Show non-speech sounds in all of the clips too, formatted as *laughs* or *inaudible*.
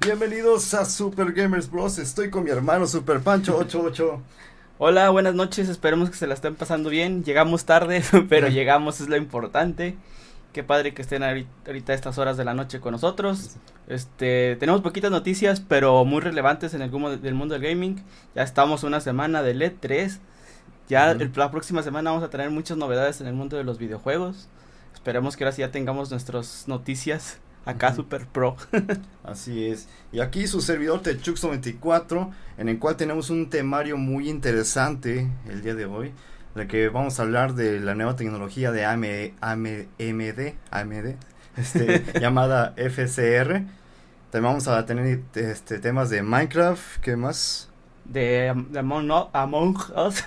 Bienvenidos a Super Gamers Bros. Estoy con mi hermano Super Pancho 88. Hola, buenas noches. Esperemos que se la estén pasando bien. Llegamos tarde, *laughs* pero llegamos, es lo importante. Qué padre que estén ahorita a estas horas de la noche con nosotros. Este, tenemos poquitas noticias, pero muy relevantes en el mundo del mundo del gaming. Ya estamos una semana de E3. Ya la próxima semana vamos a tener muchas novedades en el mundo de los videojuegos. Esperemos que ahora sí ya tengamos nuestras noticias acá super pro. *laughs* Así es. Y aquí su servidor Techux94, en el cual tenemos un temario muy interesante el día de hoy, de que vamos a hablar de la nueva tecnología de AMD, AMD, *laughs* este, *laughs* llamada FCR. También vamos a tener este, temas de Minecraft, ¿qué más? De, Among, Us.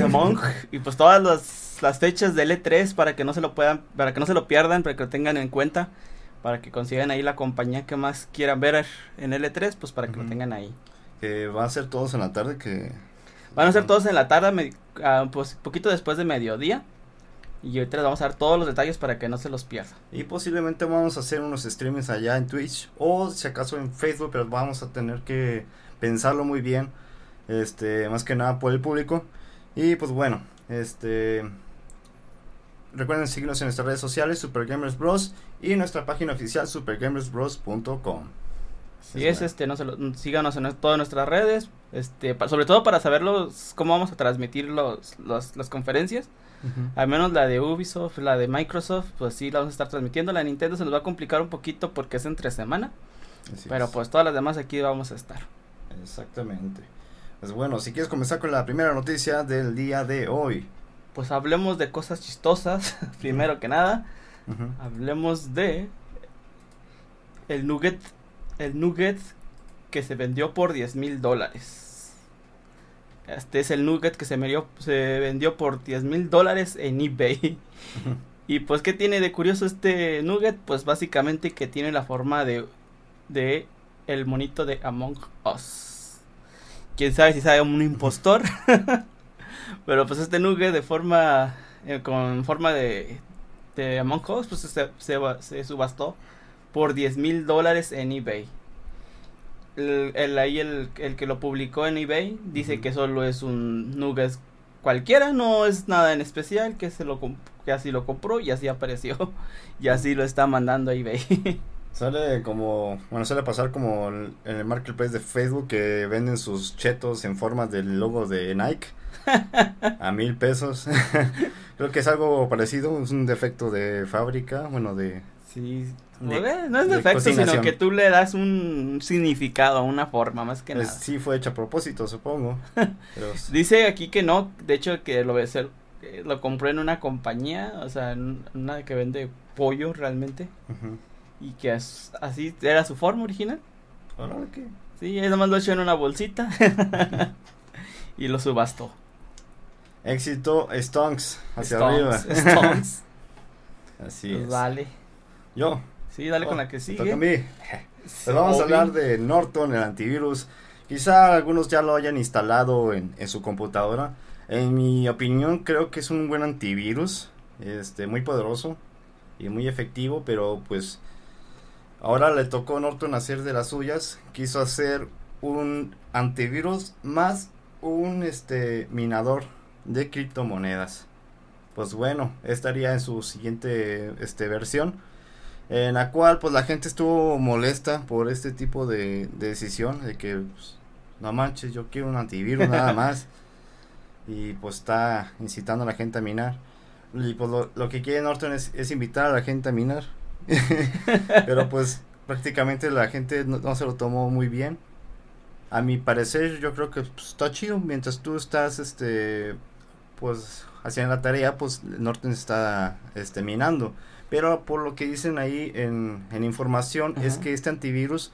Among, y pues todas las las fechas del E3 para que no se lo puedan, para que no se lo pierdan, para que lo tengan en cuenta, para que consigan ahí la compañía que más quieran ver en el E3, pues para que lo tengan ahí. Que va a ser todos en la tarde, que... Van a ser todos en la tarde, uh, pues poquito después de mediodía. Y ahorita les vamos a dar todos los detalles para que no se los pierda. Y posiblemente vamos a hacer unos streamings allá en Twitch o si acaso en Facebook, pero vamos a tener que pensarlo muy bien. Este, más que nada por el público. Y pues bueno, este Recuerden seguirnos en nuestras redes sociales, Super Gamers Bros. Y nuestra página oficial, supergamersbros.com. Y es, este, no se lo, síganos en todas nuestras redes, este, sobre todo para saber cómo vamos a transmitir los, las conferencias. Al menos la de Ubisoft, la de Microsoft, pues sí la vamos a estar transmitiendo. La de Nintendo se nos va a complicar un poquito porque es entre semana. pero pues todas las demás aquí vamos a estar. Exactamente. Pues bueno, si quieres comenzar con la primera noticia del día de hoy pues hablemos de cosas chistosas, *laughs* primero que nada. Hablemos de el nugget, el nugget que se vendió por 10 mil dólares. Este es el nugget que se, se vendió por 10 mil dólares en eBay. *laughs* Y pues, ¿qué tiene de curioso este nugget? Pues básicamente que tiene la forma de, de el monito de Among Us. Quién sabe si sabe un impostor. *laughs* Pero pues este nugget de forma, eh, con forma de, de Among Us, pues se, se, subastó por 10 mil dólares en eBay. El, el ahí el, el, que lo publicó en eBay dice que solo es un nugget cualquiera, no es nada en especial, que se lo que así lo compró y así apareció *laughs* y así lo está mandando a eBay. *laughs* Sale como, bueno, suele pasar como en el marketplace de Facebook que venden sus chetos en forma del logo de Nike a mil pesos. *laughs* Creo que es algo parecido, es un defecto de fábrica, bueno, de... Sí, no es defecto, sino que tú le das un significado a una forma, más que pues nada. Sí fue hecho a propósito, supongo. *laughs* Dice aquí que no, de hecho que lo, lo compró en una compañía, o sea, una que vende pollo realmente. Y que así era su forma original. ¿qué? Sí, él nomás lo echó en una bolsita *laughs* y lo subastó. Éxito, Stonks, hacia arriba. *laughs* Stonks. *laughs* Así pues es. Dale. Yo. Sí, dale con la que sigue. Toca a mí. *laughs* Pues vamos a hablar de Norton, el antivirus. Quizá algunos ya lo hayan instalado en, en, su computadora. En mi opinión, creo que es un buen antivirus. Este, muy poderoso y muy efectivo, pero pues ahora le tocó a Norton hacer de las suyas. Quiso hacer un antivirus más un este minador de criptomonedas. Pues bueno, estaría en su siguiente este, versión, en la cual pues la gente estuvo molesta por este tipo de, decisión, de que pues, no manches, yo quiero un antivirus nada *laughs* más, y pues está incitando a la gente a minar. Y pues lo, que quiere Norton es, invitar a la gente a minar, *laughs* pero pues prácticamente la gente no, se lo tomó muy bien a mi parecer yo creo que pues, está chido mientras tú estás este pues hacían la tarea, pues Norton está este, minando. Pero por lo que dicen ahí en, en información es que este antivirus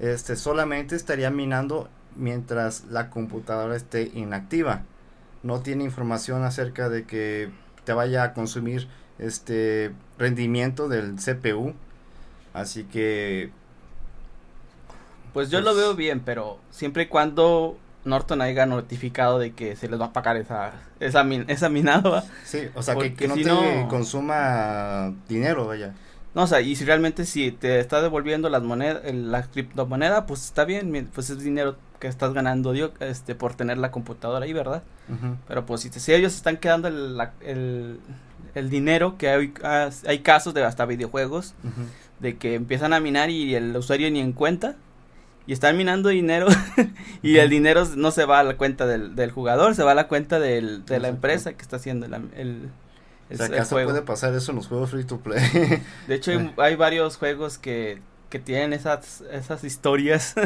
este, solamente estaría minando mientras la computadora esté inactiva. No tiene información acerca de que te vaya a consumir este rendimiento del CPU. Así que... Pues yo lo pues veo bien, pero siempre y cuando Norton haya notificado de que se les va a pagar esa esa, esa minado. Sí, o sea, que, no te consuma dinero, vaya. No, o sea, y si realmente si te está devolviendo las monedas, la criptomoneda, pues está bien, pues es dinero que estás ganando este por tener la computadora ahí, ¿verdad? Pero pues si, si ellos están quedando el, el, dinero, que hay, hay casos de hasta videojuegos, de que empiezan a minar y el usuario ni en cuenta, y están minando dinero *laughs* y el dinero no se va a la cuenta del, del jugador, se va a la cuenta del, de la empresa que está haciendo el, el, o sea, ¿acaso puede pasar eso en los juegos free to play? *laughs* De hecho, *laughs* hay, varios juegos que, que tienen esas, esas historias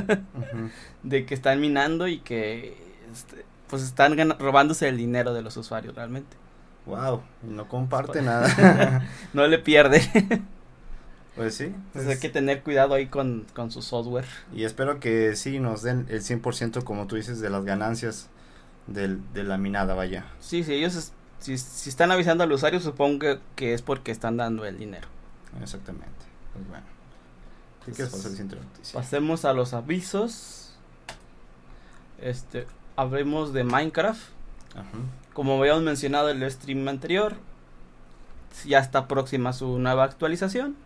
de que están minando y que este, pues están robándose el dinero de los usuarios realmente. Wow, no comparte nada. no le pierde. Pues sí. Entonces hay que tener cuidado ahí con, con su software. Y espero que sí nos den el 100% como tú dices de las ganancias del, de la minada, vaya. Sí, sí, ellos si, si están avisando al usuario supongo que, es porque están dando el dinero. Exactamente. Pues bueno. ¿Qué quieres pasar noticia? Pasemos a los avisos. Este, hablemos de Minecraft. Ajá. Como habíamos mencionado en el stream anterior, ya está próxima su nueva actualización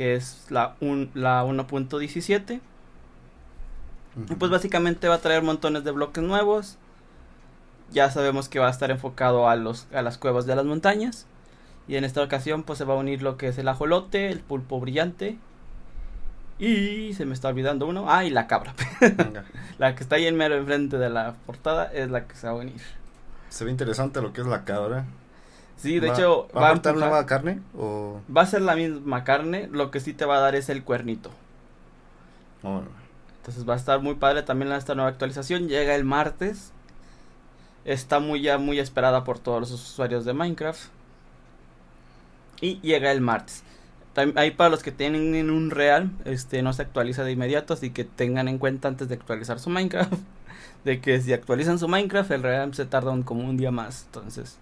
que es la, un, la 1.17. Y pues básicamente va a traer montones de bloques nuevos. Ya sabemos que va a estar enfocado a, los, a las cuevas de las montañas. Y en esta ocasión pues se va a unir lo que es el ajolote, el pulpo brillante. Y se me está olvidando uno. Ah, y la cabra. *laughs* la que está ahí en mero enfrente de la portada es la que se va a unir. Se ve interesante lo que es la cabra. Sí, de hecho... ¿Va, a aportar nueva carne? O... Va a ser la misma carne, lo que sí te va a dar es el cuernito. Entonces va a estar muy padre también esta nueva actualización. Llega el martes. Está muy ya muy esperada por todos los usuarios de Minecraft. Y llega el martes. ahí para los que tienen un real, este no se actualiza de inmediato, así que tengan en cuenta antes de actualizar su Minecraft, *laughs* de que si actualizan su Minecraft, el real se tarda como un día más. Entonces,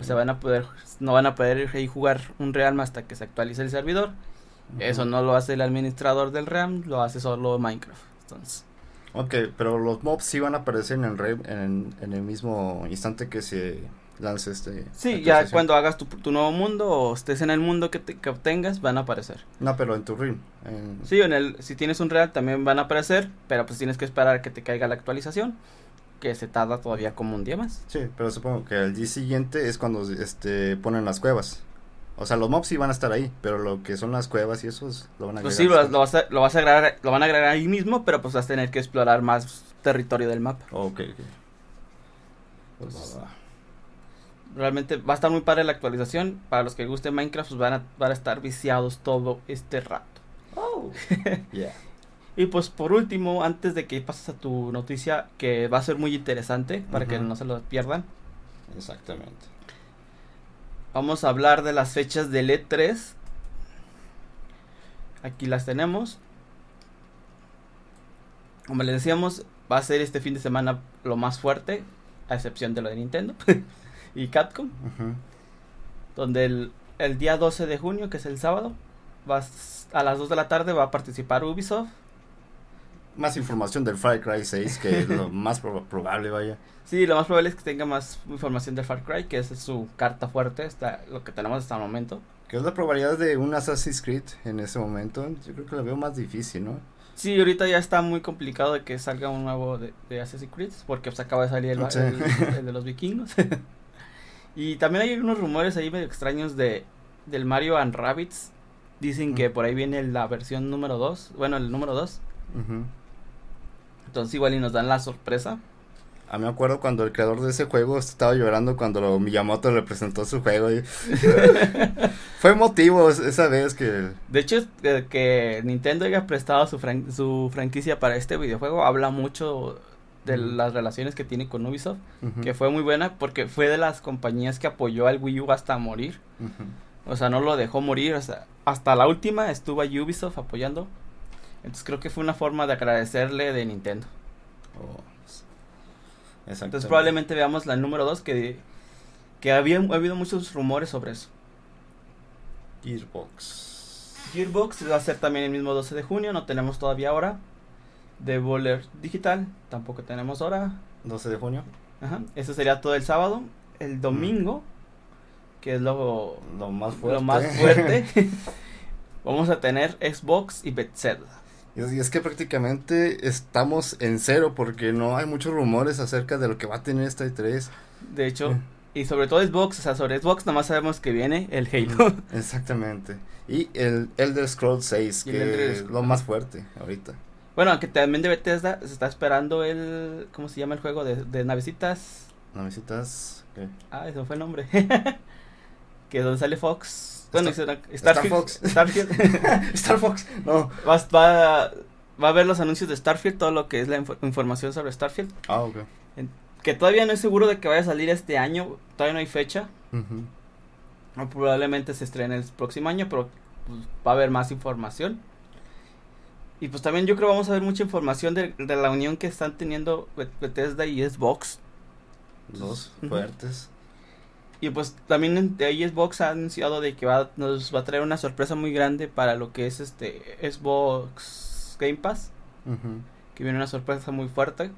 se van a poder, no van a poder jugar un Realm hasta que se actualice el servidor. Eso no lo hace el administrador del Realm, lo hace solo Minecraft. Entonces. Ok, pero los mobs sí van a aparecer en el Realm en, el mismo instante que se lance este. Sí, ya cuando hagas tu, nuevo mundo o estés en el mundo que, te, obtengas, van a aparecer. No, pero en tu Realm. Sí, en el, si tienes un Realm también van a aparecer, pero pues tienes que esperar a que te caiga la actualización que se tarda todavía como un día más. Sí, pero supongo que el día siguiente es cuando este ponen las cuevas. O sea, los mobs sí van a estar ahí, pero lo que son las cuevas y eso lo van a agregar. Pues sí, lo, vas a, lo, vas a agregar, lo van a agregar ahí mismo, pero pues vas a tener que explorar más territorio del mapa. ok, pues, realmente va a estar muy padre la actualización. Para los que gusten Minecraft, pues van a, van a estar viciados todo este rato. Oh, *laughs* yeah. Y pues por último, antes de que pases a tu noticia, que va a ser muy interesante para que no se lo pierdan. Exactamente. Vamos a hablar de las fechas del E3. Aquí las tenemos. Como les decíamos, va a ser este fin de semana lo más fuerte, a excepción de lo de Nintendo *laughs* y Capcom. Donde el, el, día 12 de junio, que es el sábado, a las 2 de la tarde va a participar Ubisoft más información del Far Cry 6, que es lo *laughs* más probable, vaya. Sí, lo más probable es que tenga más información del Far Cry, que es su carta fuerte, está, lo que tenemos hasta el momento. ¿Qué es la probabilidad de un Assassin's Creed en ese momento? Yo creo que lo veo más difícil, ¿no? Sí, ahorita ya está muy complicado de que salga un nuevo de, Assassin's Creed, porque pues acaba de salir el, el, de los *laughs* vikingos. y también hay unos rumores ahí medio extraños de del Mario and Rabbits. Dicen que por ahí viene la versión número 2, bueno, el número 2. Entonces igual y nos dan la sorpresa. A mí me acuerdo cuando el creador de ese juego estaba llorando cuando Miyamoto le presentó su juego. *laughs* Fue motivo esa vez que... De hecho, que Nintendo haya prestado su, su franquicia para este videojuego habla mucho de las relaciones que tiene con Ubisoft, que fue muy buena porque fue de las compañías que apoyó al Wii U hasta morir. O sea, no lo dejó morir, o sea, hasta la última estuvo Ubisoft apoyando entonces creo que fue una forma de agradecerle de Nintendo. Oh, Entonces probablemente veamos la número 2 que, que había ha habido muchos rumores sobre eso. Gearbox. Gearbox va a ser también el mismo 12 de junio, no tenemos todavía hora. De Boller Digital, tampoco tenemos hora. 12 de junio. Ajá, eso sería todo el sábado. El domingo que es lo, lo más fuerte. Lo más fuerte. *laughs* Vamos a tener Xbox y Bethesda. Y es que prácticamente estamos en cero porque no hay muchos rumores acerca de lo que va a tener esta E3. De hecho, y sobre todo Xbox, o sea, sobre Xbox nomás sabemos que viene el Halo. *laughs* Exactamente. Y el Elder Scrolls 6, que es lo más fuerte ahorita. Bueno, aunque también de Bethesda se está esperando el, ¿cómo se llama el juego? De, de navecitas. Navecitas, ¿qué? Ah, ese fue el nombre. *laughs* que donde sale Fox. Bueno, Star, Starfield. Fox. *laughs* Starfield. *laughs* Star Fox. No. Va, va, va, a ver los anuncios de Starfield, todo lo que es la información sobre Starfield. Ah, ok. que todavía no es seguro de que vaya a salir este año. Todavía no hay fecha. Probablemente se estrene el próximo año, pero pues, va a haber más información. Y pues también yo creo vamos a ver mucha información de, de la unión que están teniendo Bethesda y Xbox. Dos fuertes. Y pues también de ahí Xbox ha anunciado de que va, nos va a traer una sorpresa muy grande para lo que es este Xbox Game Pass. Que viene una sorpresa muy fuerte.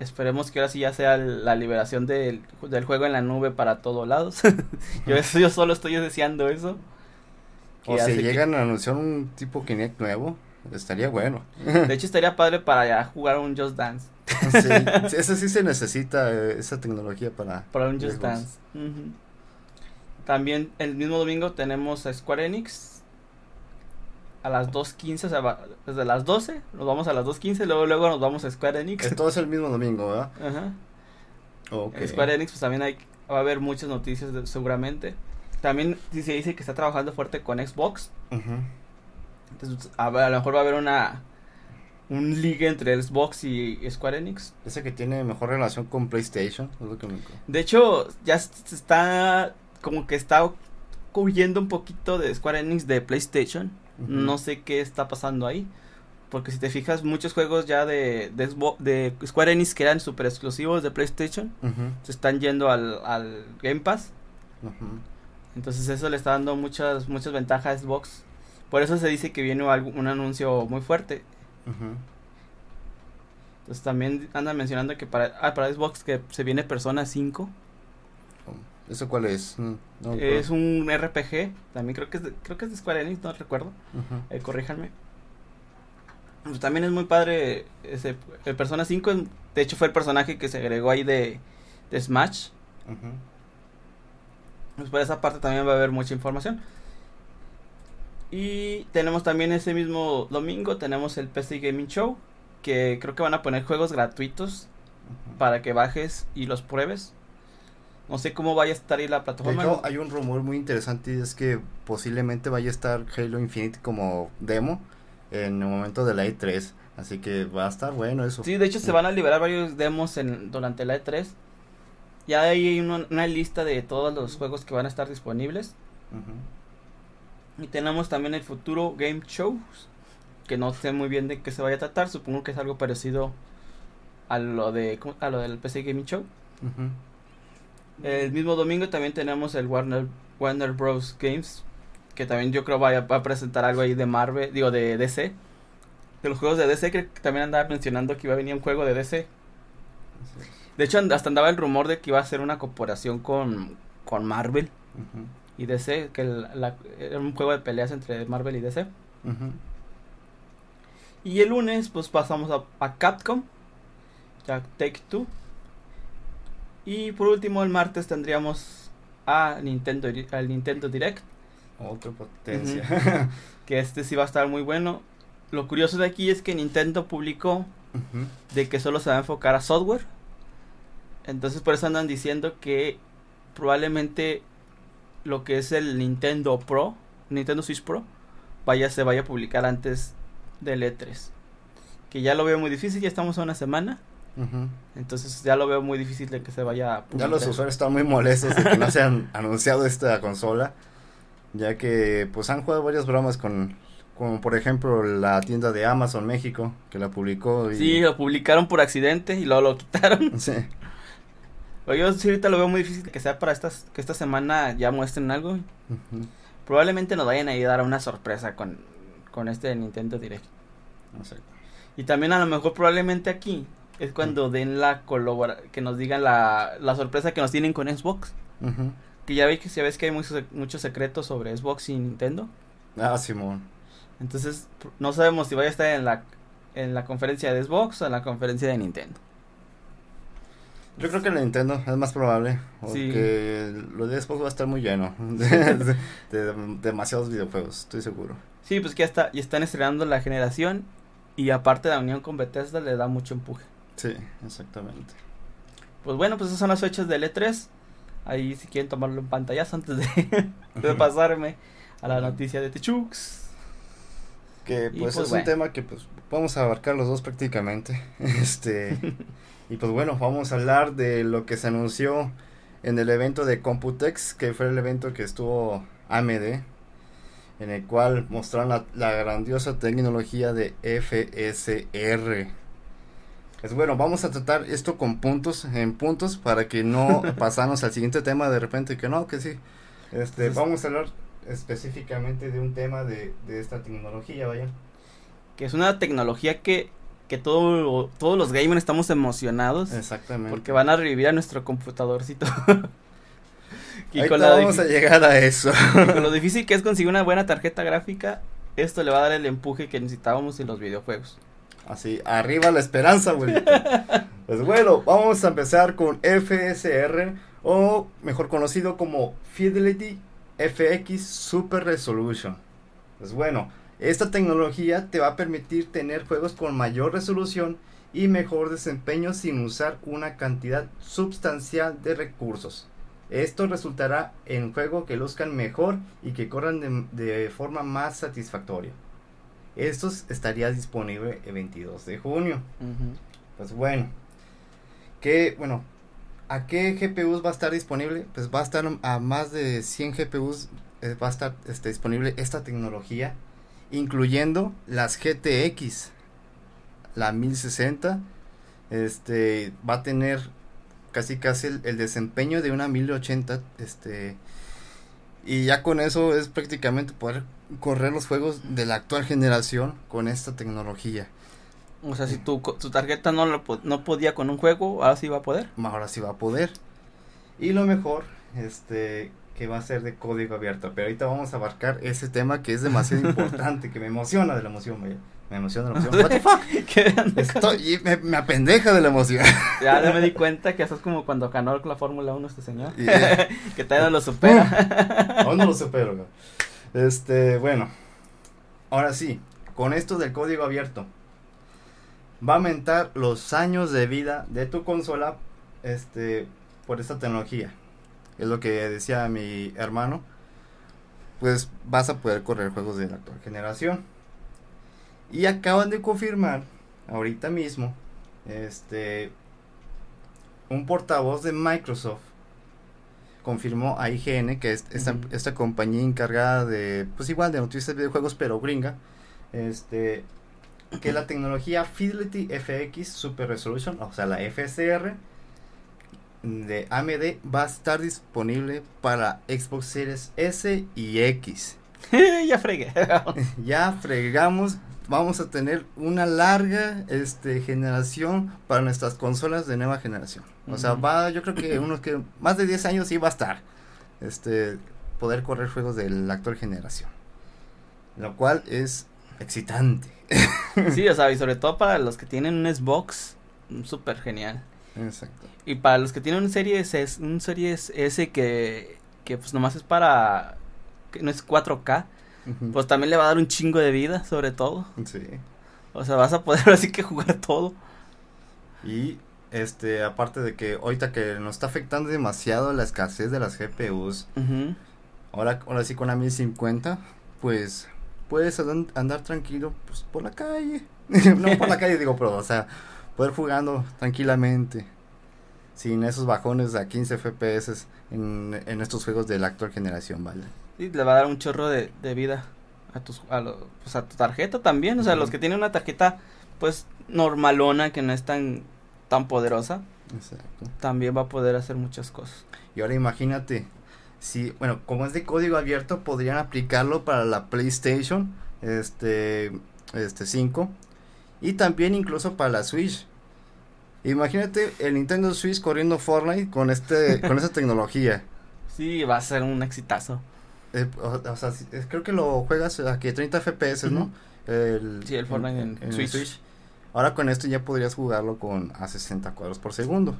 Esperemos que ahora sí ya sea la liberación del, del juego en la nube para todos lados. *laughs* yo, yo solo estoy deseando eso. O si llegan a anunciar un tipo Kinect nuevo, estaría bueno. De hecho, estaría padre para ya jugar un Just Dance. Sí, eso sí se necesita, eh, esa tecnología para... Para un Just Dance. También el mismo domingo tenemos a Square Enix a las 2.15, o sea, desde las 12 nos vamos a las 2.15, luego luego nos vamos a Square Enix. Todo es el mismo domingo, ¿verdad? Ajá. Square Enix, pues también hay, va a haber muchas noticias seguramente. También se dice que está trabajando fuerte con Xbox. Entonces, a, a, lo mejor va a haber una un liga entre Xbox y Square Enix. Ese que tiene mejor relación con PlayStation, De hecho, ya está como que está huyendo un poquito de Square Enix de PlayStation. No sé qué está pasando ahí. Porque si te fijas, muchos juegos ya de, de, Square Enix que eran super exclusivos de PlayStation se están yendo al, al Game Pass. Entonces eso le está dando muchas, muchas ventajas a Xbox. Por eso se dice que viene un anuncio muy fuerte. Entonces también andan mencionando que para, ah, para Xbox que se viene Persona 5. ¿Eso cuál es? es un RPG, también creo que es de, creo que es de Square Enix, no recuerdo. Eh, corríjanme. Pues también es muy padre ese el Persona 5, de hecho fue el personaje que se agregó ahí de, de Smash. Pues por esa parte también va a haber mucha información. Y tenemos también ese mismo domingo, tenemos el PC Gaming Show, que creo que van a poner juegos gratuitos para que bajes y los pruebes. No sé cómo vaya a estar ahí la plataforma. De hecho, hay un rumor muy interesante y es que posiblemente vaya a estar Halo Infinite como demo en el momento de la E3. Así que va a estar bueno eso. Sí, de hecho se van a liberar varios demos en, durante la E3. Ya hay una, lista de todos los juegos que van a estar disponibles. Y tenemos también el futuro Game Shows. Que no sé muy bien de qué se vaya a tratar. Supongo que es algo parecido a lo de a lo del PC Gaming Show. El mismo domingo también tenemos el Warner, Warner Bros. Games. Que también yo creo va a, presentar algo ahí de Marvel. Digo, de DC. De los juegos de DC. que también andaba mencionando que iba a venir un juego de DC. De hecho, hasta andaba el rumor de que iba a ser una corporación con, con Marvel y DC, que la, era un juego de peleas entre Marvel y DC. Y el lunes, pues pasamos a, Capcom, ya Take Two. Y por último, el martes tendríamos a Nintendo, al Nintendo Direct. Otra potencia. *laughs* que este sí va a estar muy bueno. Lo curioso de aquí es que Nintendo publicó de que solo se va a enfocar a software entonces por eso andan diciendo que probablemente lo que es el Nintendo Pro, Nintendo Switch Pro, vaya se vaya a publicar antes del E3. Que ya lo veo muy difícil, ya estamos a una semana. Entonces ya lo veo muy difícil de que se vaya a publicar. Ya los usuarios están muy molestos de que no se han *laughs* anunciado esta consola. Ya que pues han jugado varias bromas con como por ejemplo la tienda de Amazon México que la publicó y... Sí, lo publicaron por accidente y luego lo quitaron. Sí. *laughs* Yo sí ahorita lo veo muy difícil que sea para estas, que esta semana ya muestren algo. Probablemente nos vayan a ayudar a una sorpresa con, con este Nintendo Direct. Y también a lo mejor probablemente aquí es cuando den la colabora que nos digan la, la sorpresa que nos tienen con Xbox. que ya ves que ya ves que hay muchos muchos secretos sobre Xbox y Nintendo. Ah, Simón. Entonces, no sabemos si vaya a estar en la en la conferencia de Xbox o en la conferencia de Nintendo. Yo creo que la Nintendo es más probable. Porque lo de Xbox va a estar muy lleno. *laughs* De, demasiados videojuegos, estoy seguro. Sí, pues que ya, está, ya están estrenando la generación. Y aparte la unión con Bethesda le da mucho empuje. Sí, exactamente. Pues bueno, pues esas son las fechas del E3. Ahí si quieren tomarlo en pantallazo antes de, *laughs* de pasarme a la noticia de Techux. Que pues, pues, es un tema que pues vamos a abarcar los dos prácticamente. *laughs* Este y pues bueno, vamos a hablar de lo que se anunció en el evento de Computex, que fue el evento que estuvo AMD, en el cual mostraron la, grandiosa tecnología de FSR. Pues bueno, vamos a tratar esto con puntos, en puntos, para que no *laughs* pasamos al siguiente tema de repente, que no, que sí. Este, vamos a hablar específicamente de un tema de, de esta tecnología, vaya. Que es una tecnología que que todo, todos los gamers estamos emocionados. Exactamente. Porque van a revivir a nuestro computadorcito. *laughs* y con la vamos a llegar a eso. con lo *laughs* difícil que es conseguir una buena tarjeta gráfica, esto le va a dar el empuje que necesitábamos en los videojuegos. Así, arriba la esperanza, güey. pues bueno, vamos a empezar con FSR, o mejor conocido como Fidelity FX Super Resolution. Pues bueno, esta tecnología te va a permitir tener juegos con mayor resolución y mejor desempeño sin usar una cantidad sustancial de recursos. Esto resultará en juegos que luzcan mejor y que corran de, forma más satisfactoria. Esto estaría disponible el 22 de junio. Pues bueno, que bueno, ¿a qué GPUs va a estar disponible? Pues va a estar a más de 100 GPUs eh, va a estar este, disponible esta tecnología incluyendo las GTX. La 1060 este va a tener casi casi el, desempeño de una 1080 este y ya con eso es prácticamente poder correr los juegos de la actual generación con esta tecnología. O sea, si tu, tu tarjeta no, lo, no podía con un juego, ahora sí va a poder. Ahora sí va a poder. Y lo mejor, este, que va a ser de código abierto. Pero ahorita vamos a abarcar ese tema que es demasiado *laughs* importante, que me emociona de la emoción, Me emociona de la emoción. *laughs* What the fuck? *laughs* Estoy, me, me, apendeja de la emoción. Ya, me di cuenta que eso es como cuando ganó la Fórmula 1 este señor. que todavía no lo supera. Aún no lo supero, Este, bueno. Ahora sí, con esto del código abierto. Va a aumentar los años de vida de tu consola este por esta tecnología es lo que decía mi hermano, pues vas a poder correr juegos de la actual generación. Y acaban de confirmar, ahorita mismo, este, un portavoz de Microsoft confirmó a IGN, que es esta, esta compañía encargada de, pues igual, de noticias de videojuegos, pero gringa, este, que la tecnología Fidelity FX Super Resolution, o sea, la FSR, de AMD va a estar disponible para Xbox Series S y X. *laughs* ya fregué. *laughs* ya fregamos. Vamos a tener una larga este, generación para nuestras consolas de nueva generación. O sea, va, yo creo que unos que más de 10 años sí va a estar. Este, poder correr juegos de la actual generación. Lo cual es excitante. sí, o sea, y *laughs* sobre todo para los que tienen un Xbox, súper genial. Exacto. Y para los que tienen un Series S, un Series S que, que pues nomás es para, que no es 4K, pues también le va a dar un chingo de vida, sobre todo. Sí. O sea, vas a poder *laughs* así que jugar todo. Y este, aparte de que ahorita que nos está afectando demasiado la escasez de las GPUs, ahora, ahora sí con la 1050, pues puedes andar tranquilo pues, por la calle. *laughs* no por la calle digo, pero o sea, poder jugando tranquilamente sin esos bajones a 15 FPS en, en estos juegos de la actual generación, ¿vale? Y le va a dar un chorro de, de vida a, tus, a, pues a tu tarjeta también, o sea, los que tienen una tarjeta pues normalona que no es tan, tan poderosa, Exacto. también va a poder hacer muchas cosas. Y ahora imagínate, si, bueno, como es de código abierto, podrían aplicarlo para la PlayStation, este, este 5, y también incluso para la Switch. Imagínate el Nintendo Switch corriendo Fortnite con este con esa tecnología. *laughs* Sí, va a ser un exitazo. Eh, o, sea, creo que lo juegas a que 30 FPS, ¿no? El, sí, el Fortnite en, Switch. Ahora con esto ya podrías jugarlo con a 60 cuadros por segundo.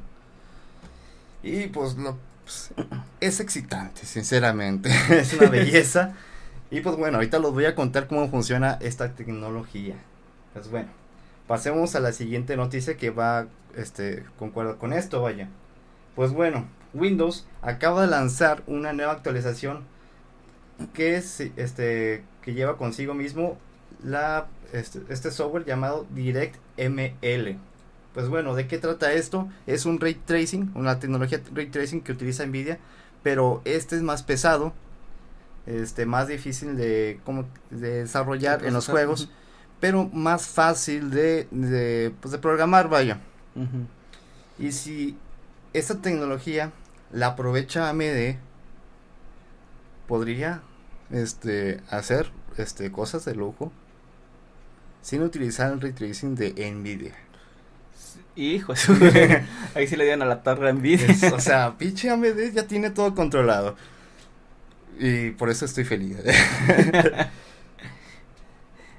Y pues lo pues, *clears throat* es excitante, sinceramente. *laughs* es una belleza. *laughs* y pues bueno, ahorita los voy a contar cómo funciona esta tecnología. Pues bueno, pasemos a la siguiente noticia que va este concuerda con esto, vaya. Pues bueno, Windows acaba de lanzar una nueva actualización que es este que lleva consigo mismo la este, este software llamado DirectML. Pues bueno, ¿de qué trata esto? Es un ray tracing, una tecnología ray tracing que utiliza Nvidia, pero este es más pesado, este más difícil de, como, de desarrollar en los juegos, pero más fácil de, de, pues de programar, vaya. Y si esta tecnología la aprovecha AMD, podría este hacer este cosas de lujo sin utilizar el ray tracing de Nvidia. Hijo, *laughs* ahí sí le dieron a la torre Nvidia. o sea, pinche AMD ya tiene todo controlado. Y por eso estoy feliz. *laughs*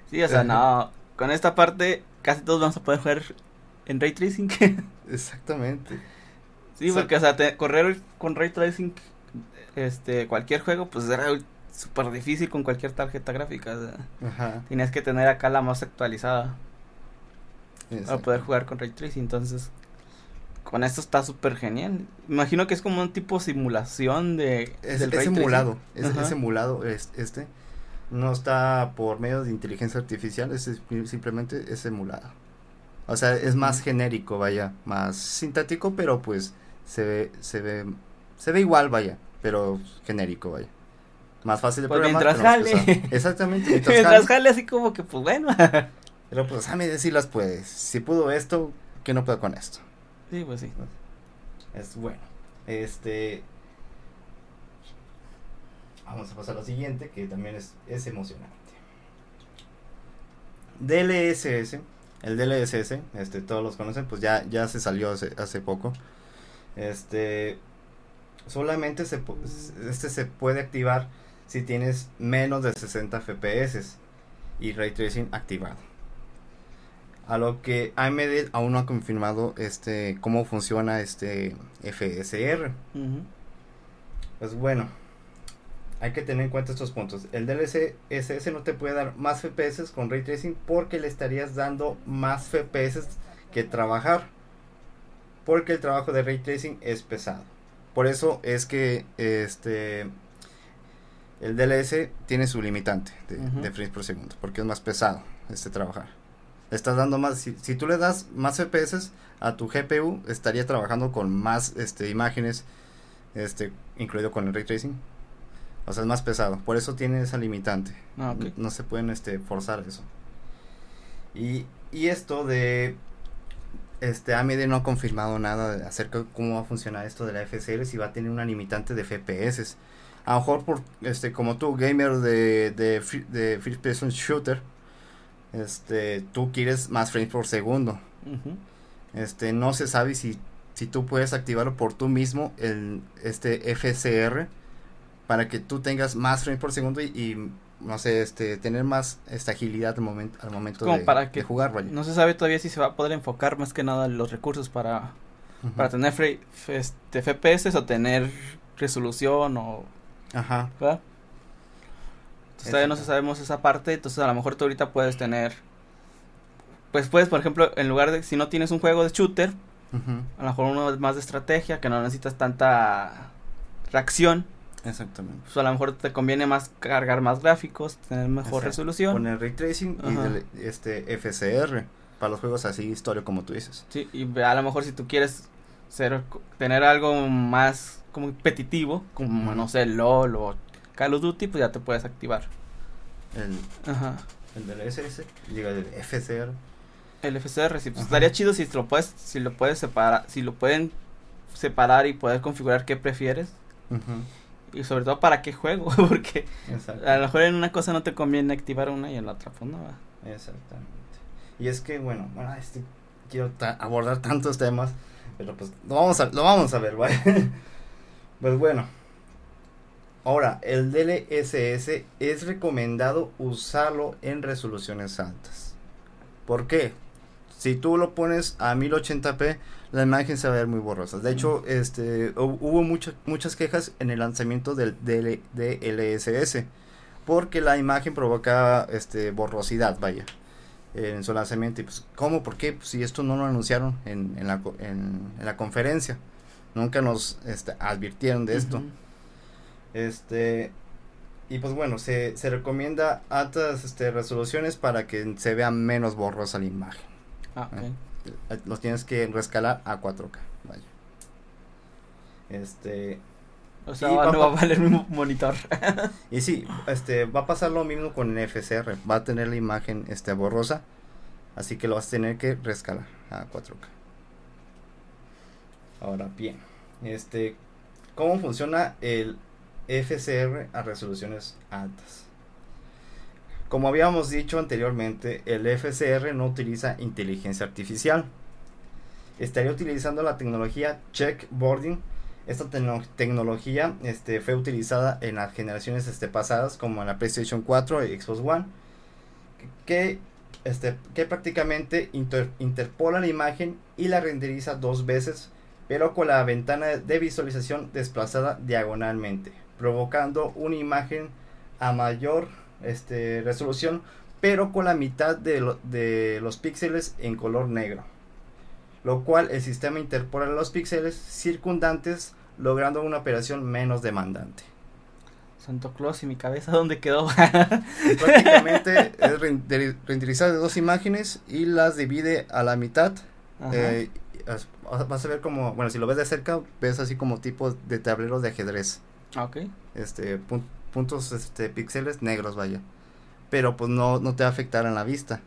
sí, o sea, no. Con esta parte casi todos vamos a poder jugar en ray tracing. *laughs* Exactamente. Sí, porque, o sea, correr con ray tracing este cualquier juego, pues era súper difícil con cualquier tarjeta gráfica. Ajá. Tenías que tener acá la más actualizada. Para poder jugar con Ray Tracing. Entonces, con esto está súper genial. Imagino que es como un tipo simulación de. Es, del emulado. Es, emulado este. No está por medio de inteligencia artificial. Es, simplemente es emulado. O sea, es más genérico, vaya. Más sintético, pero pues se ve, se ve, se ve igual, vaya. Pero genérico, vaya más fácil de pues Mientras jale. Exactamente. *laughs* Mientras, jale. así como que, pues bueno. *laughs* Pero pues a mí sí las puedes. Si pudo esto, que no puedo con esto. Sí, pues sí. Es bueno. Este. Vamos a pasar a lo siguiente, que también es, es emocionante. DLSS. El DLSS, este, todos los conocen, pues ya, ya se salió hace, hace poco. Este. Solamente se, este se puede activar si tienes menos de 60 FPS y ray tracing activado. A lo que AMD aún no ha confirmado este cómo funciona este FSR. Pues bueno, hay que tener en cuenta estos puntos. El DLSS no te puede dar más FPS con ray tracing porque le estarías dando más FPS que trabajar. Porque el trabajo de ray tracing es pesado. Por eso es que este el DLS tiene su limitante de, frames por segundo, porque es más pesado este trabajar. estás dando más, si, tú le das más FPS a tu GPU, estaría trabajando con más este, imágenes, este, incluido con el ray tracing. O sea, es más pesado. Por eso tiene esa limitante. Ah, no, se pueden este, forzar eso. Y, y esto de este AMD no ha confirmado nada acerca de cómo va a funcionar esto de la FSR si va a tener una limitante de FPS a lo mejor por este como tú gamer de de, de first person shooter este tú quieres más frames por segundo este no se sabe si si tú puedes activarlo por tú mismo el este FCR para que tú tengas más frames por segundo y, no sé, este, tener más esta agilidad al momento, al momento de, para que, jugar, No se sabe todavía si se va a poder enfocar más que nada los recursos para, para tener este, FPS o tener resolución o Ajá. ¿verdad? Entonces todavía no sabemos esa parte, entonces a lo mejor tú ahorita puedes tener, pues puedes, por ejemplo, en lugar de, si no tienes un juego de shooter, a lo mejor uno más de estrategia, que no necesitas tanta reacción. Exactamente. Pues a lo mejor te conviene más cargar más gráficos, tener mejor resolución. Poner ray tracing y este FCR para los juegos así historia como tú dices. Sí, y a lo mejor si tú quieres ser tener algo más competitivo, como no sé, LOL o Call of Duty, pues ya te puedes activar. El, Ajá. el del SS, llega el FCR. El FCR, sí, pues estaría chido si lo puedes, si lo puedes separar, si lo pueden separar y poder configurar qué prefieres. Y sobre todo para qué juego, *laughs* porque a lo mejor en una cosa no te conviene activar una y en la otra pues no Exactamente. Y es que bueno, bueno este, quiero abordar tantos temas, pero pues lo vamos a, lo vamos a ver, ¿vale? *laughs* Pues bueno, Ahora, el DLSS es recomendado usarlo en resoluciones altas. ¿Por qué? Si tú lo pones a 1080p, la imagen se va a ver muy borrosa. De hecho, este, hubo muchas muchas quejas en el lanzamiento del DLSS porque la imagen provocaba este, borrosidad, vaya, en su lanzamiento. Y pues, ¿cómo? ¿Por qué? Pues, si esto no lo anunciaron en, en, la, en, la, conferencia, nunca nos este, advirtieron de esto. Este, y pues bueno, se, se recomienda altas este, resoluciones para que se vea menos borrosa la imagen. Ah, ¿Eh? Eh, los tienes que rescalar a 4K. Vaya. Este. O sea, va, no va a valer mi monitor. *laughs* y sí, este, va a pasar lo mismo con el FSR. Va a tener la imagen este, borrosa. Así que lo vas a tener que rescalar a 4K. Ahora bien, este, ¿cómo funciona el FSR a resoluciones altas? Como habíamos dicho anteriormente, el FCR no utiliza inteligencia artificial. Estaría utilizando la tecnología checkboarding. Esta tecnología este, fue utilizada en las generaciones este, pasadas, como en la PlayStation 4 y Xbox One, que, este, que prácticamente interpola la imagen y la renderiza dos veces, pero con la ventana de visualización desplazada diagonalmente, provocando una imagen a mayor este, resolución, pero con la mitad de, de los píxeles en color negro. Lo cual el sistema interpola los píxeles circundantes logrando una operación menos demandante. Santo Claus y mi cabeza, ¿dónde quedó? Prácticamente es renderizar de dos imágenes y las divide a la mitad. Eh, vas a ver como, bueno, si lo ves de cerca, ves así como tipo de tableros de ajedrez. Ok. Este, puntos este, píxeles negros, vaya. Pero pues no, no te va a afectar en la vista.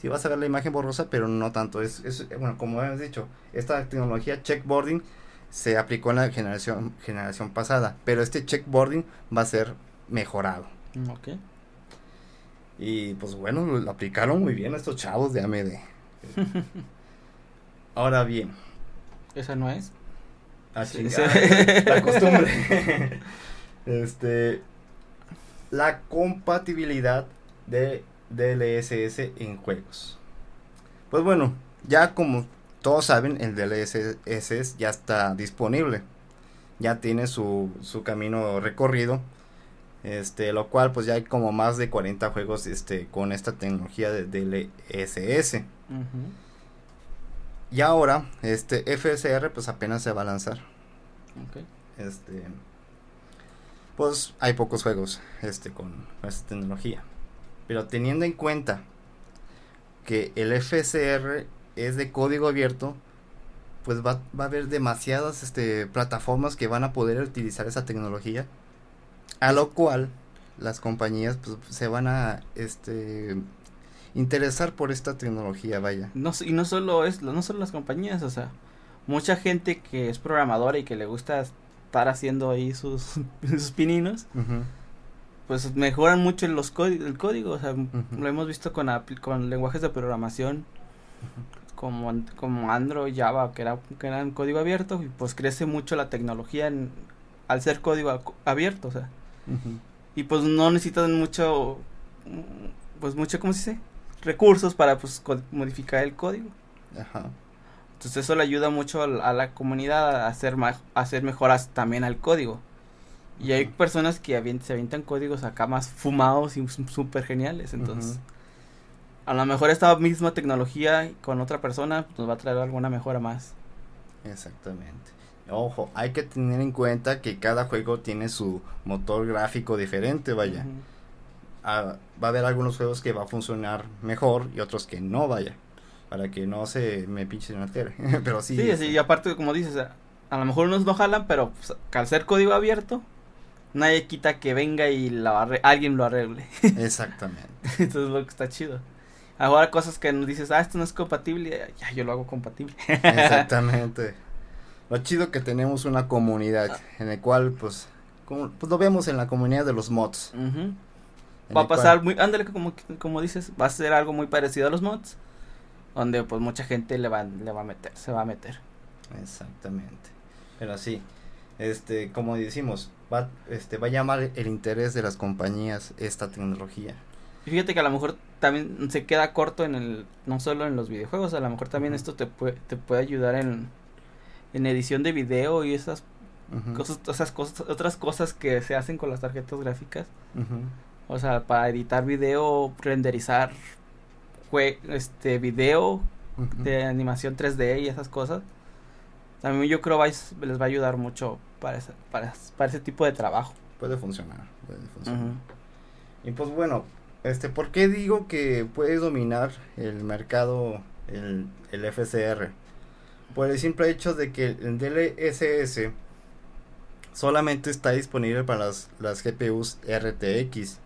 Si vas a ver la imagen borrosa, pero no tanto. Es, es, bueno, como hemos dicho, esta tecnología checkboarding se aplicó en la generación, generación pasada, pero este checkboarding va a ser mejorado. Mm, ok. Y pues bueno, lo aplicaron muy bien estos chavos de AMD. *laughs* Ahora bien. ¿Esa no es? Ah, la costumbre. *laughs* Este, la compatibilidad de DLSS en juegos. Pues bueno, ya como todos saben, el DLSS ya está disponible. Ya tiene su, su camino recorrido. Este, lo cual pues ya hay como más de 40 juegos este, con esta tecnología de DLSS. Y ahora, este FSR pues apenas se va a lanzar. Este, pues hay pocos juegos este, con esta tecnología. Pero teniendo en cuenta que el FSR es de código abierto, pues va, va, a haber demasiadas este, plataformas que van a poder utilizar esa tecnología. A lo cual las compañías pues, se van a este, interesar por esta tecnología, vaya. No, y no solo, es, no solo las compañías, o sea, mucha gente que es programadora y que le gusta estar haciendo ahí sus, *laughs* sus pininos, pues mejoran mucho los el código, o sea, lo hemos visto con, con lenguajes de programación como, como Android, Java, que, era, que eran código abierto, y pues crece mucho la tecnología en, al ser código abierto, o sea, y pues no necesitan mucho, pues mucho, ¿cómo se dice? Recursos para pues modificar el código. Ajá. Entonces eso le ayuda mucho a la comunidad a hacer, a hacer mejoras también al código. Y hay personas que se avientan códigos acá más fumados y súper geniales. Entonces, a lo mejor esta misma tecnología con otra persona nos va a traer alguna mejora más. Exactamente. Ojo, hay que tener en cuenta que cada juego tiene su motor gráfico diferente, vaya. Ah, va a haber algunos juegos que va a funcionar mejor y otros que no, vaya para que no se me pinche en la tele. *laughs* pero sí. Sí, sí, y aparte, como dices, a, lo mejor unos no jalan, pero pues, al ser código abierto, nadie quita que venga y alguien lo arregle. *laughs* Exactamente. Entonces lo que está chido. Ahora cosas que nos dices, ah, esto no es compatible, ya yo lo hago compatible. *laughs* Exactamente. Lo chido que tenemos una comunidad en el cual, pues, como, pues lo vemos en la comunidad de los mods. Va a pasar muy, ándale, como, como dices, va a ser algo muy parecido a los mods donde pues mucha gente le va, le va a meter, se va a meter. Exactamente. Pero sí, este, como decimos, va, este, va a llamar el interés de las compañías esta tecnología. Y fíjate que a lo mejor también se queda corto en el, no solo en los videojuegos, a lo mejor también esto te puede, te puede ayudar en, en edición de video y esas cosas, esas cosas, otras cosas que se hacen con las tarjetas gráficas. O sea, para editar video, renderizar este video de animación 3D y esas cosas. También yo creo vais, les va a ayudar mucho para, ese, para, para ese tipo de trabajo. Puede funcionar, puede funcionar. Y pues bueno, este, ¿por qué digo que puede dominar el mercado el, el FCR? Por el simple hecho de que el DLSS solamente está disponible para las, las GPUs RTX.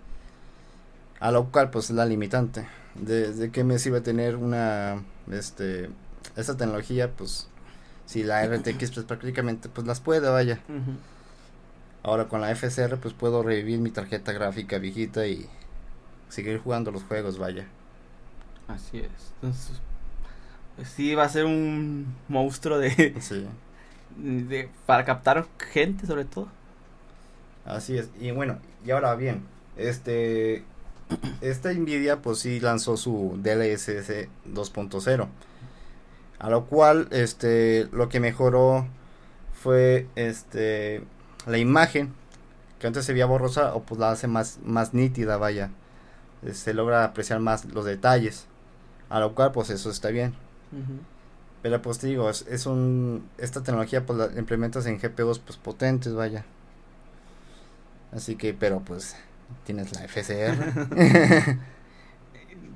A lo cual pues es la limitante. De, de qué me sirve tener una este esta tecnología pues si la RTX pues prácticamente pues las puede vaya. Ahora con la FSR pues puedo revivir mi tarjeta gráfica viejita y seguir jugando los juegos, vaya. Así es. Entonces, pues sí va a ser un monstruo de sí de, para captar gente sobre todo. Así es. Y bueno, y ahora bien, este esta Nvidia pues sí lanzó su DLSS 2.0. A lo cual este lo que mejoró fue este la imagen que antes se veía borrosa o pues la hace más más nítida, vaya. Se logra apreciar más los detalles. A lo cual pues eso está bien. Pero pues te digo, es, un... Esta tecnología pues la implementas en GPUs pues potentes, vaya. Así que, pero pues tienes la FCR. *laughs*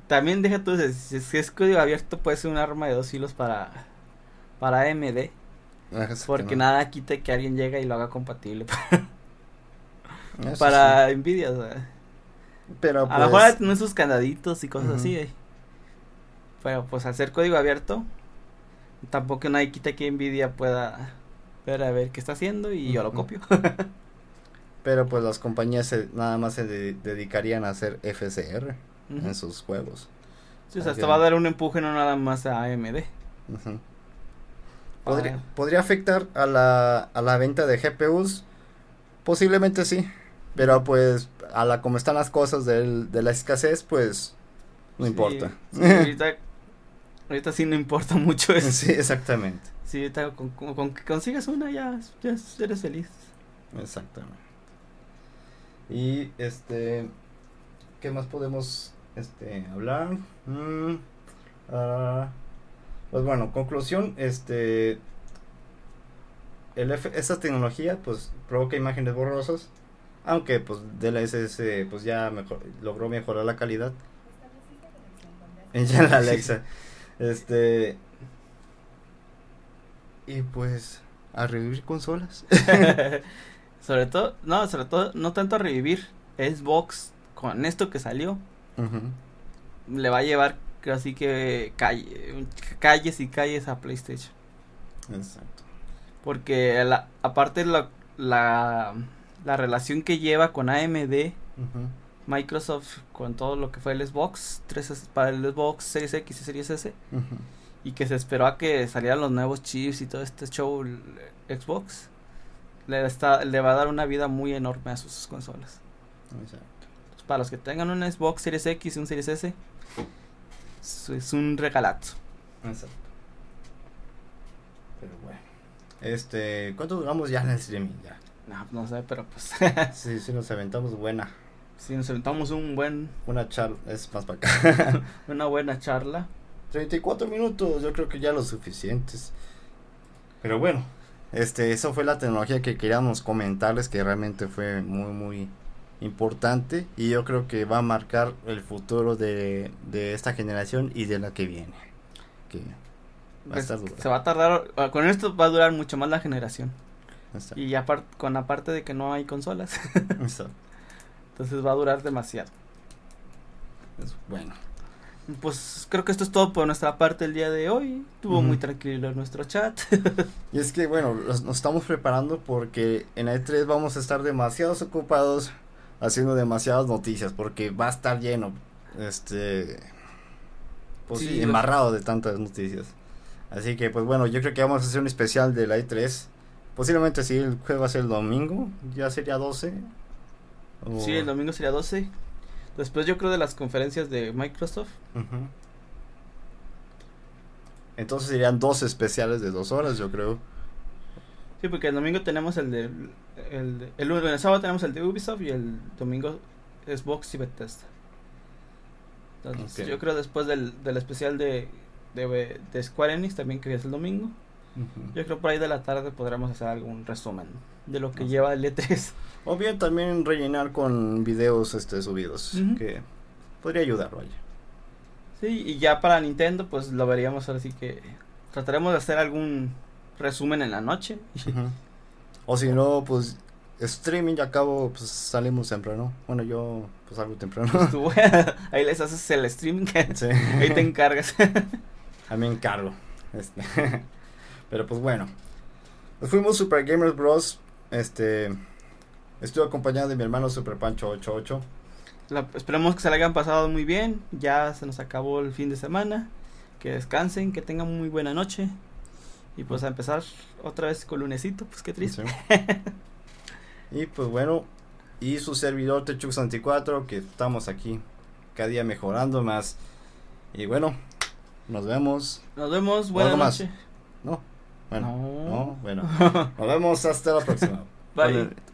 También deja tú, si, es código abierto puede ser un arma de dos hilos para, para AMD. Ah, porque nada quita que alguien llegue y lo haga compatible *laughs* para, Nvidia. Pero a lo mejor pues tener sus candaditos y cosas así. Eh. Pero pues al ser código abierto, tampoco nadie quita que Nvidia pueda ver a ver qué está haciendo y yo lo copio. *laughs* Pero pues las compañías nada más se dedicarían a hacer FCR en sus juegos. Sí, o sea, esto va a dar un empuje no nada más a AMD. ¿Podría, ¿Podría afectar a la, a la venta de GPUs? Posiblemente sí. Pero pues a la como están las cosas de la escasez, pues no importa. ahorita Ahorita sí no importa *laughs* mucho eso. Sí, exactamente. Sí, ahorita con, que consigas una ya, ya eres feliz. Exactamente. Y este, ¿qué más podemos este, hablar? Mm, ah, pues bueno, conclusión, este, el F, esta tecnología pues provoca imágenes borrosas, aunque pues DLSS pues ya mejor, logró mejorar la calidad. Ya la Alexa. Este. Y pues. A revivir consolas. *laughs* *laughs* sobre todo, no, sobre todo, no tanto a revivir. Xbox, con esto que salió, le va a llevar, así que calle, calles y calles a PlayStation. Exacto. Porque la, aparte la, la, la relación que lleva con AMD, Microsoft con todo lo que fue el Xbox 3 para el Xbox Series X y Series S y que se esperó a que salieran los nuevos chips y todo este show Xbox le está le va a dar una vida muy enorme a sus, consolas. para los que tengan un Xbox Series X y un Series S es un regalazo. Exacto. Pero bueno. Este, ¿cuánto duramos ya en el streaming ya? No, no sé, pero pues *laughs* *laughs* sí, sí nos aventamos buena. Si nos sentamos un buen... Una charla, es más para acá. *laughs* una buena charla. 34 minutos, yo creo que ya lo suficientes. Pero bueno, este, eso fue la tecnología que queríamos comentarles, que realmente fue muy, muy importante. Y yo creo que va a marcar el futuro de, de esta generación y de la que viene. Que va a estar Se va a tardar, con esto va a durar mucho más la generación. Y aparte, con aparte de que no hay consolas. *laughs* Entonces va a durar demasiado. bueno. Pues creo que esto es todo por nuestra parte el día de hoy. Estuvo muy tranquilo nuestro chat. *laughs* y es que, bueno, nos estamos preparando porque en E3 vamos a estar demasiados ocupados haciendo demasiadas noticias porque va a estar lleno. Este. Pues sí, embarrado de tantas noticias. Así que, pues bueno, yo creo que vamos a hacer un especial de la E3 posiblemente si el juego va a ser el domingo, ya sería 12. Sí, el domingo sería 12. Después yo creo de las conferencias de Microsoft. Entonces serían dos especiales de dos horas, yo creo. Sí, porque el domingo tenemos el de. El, el, sábado tenemos el de Ubisoft y el domingo es Xbox y Bethesda. Entonces, yo creo después del, del especial de, de, de, Square Enix también que es el domingo. Yo creo por ahí de la tarde podremos hacer algún resumen de lo que lleva el E3. O bien también rellenar con videos este subidos, que podría ayudar, vaya. Sí, y ya para Nintendo pues lo veríamos ahora sí que trataremos de hacer algún resumen en la noche. O si no, pues streaming, ya acabo, pues salimos temprano. Bueno, yo pues salgo temprano. Pues *laughs* *laughs* ahí les haces el streaming, ahí te encargas. *laughs* ahí me encargo. Este. Pero pues bueno. Nos fuimos Super Gamers Bros. Este. Estuve acompañado de mi hermano Super Pancho 88. esperemos que se le hayan pasado muy bien. Ya se nos acabó el fin de semana. Que descansen, que tengan muy buena noche. Y pues a empezar otra vez con lunesito, pues qué triste. *laughs* y pues bueno, y su servidor Techux24, que estamos aquí cada día mejorando más. Y bueno, nos vemos. Nos vemos, buenas noches. No, bueno, no. bueno. *laughs* Nos vemos hasta la próxima. Bye.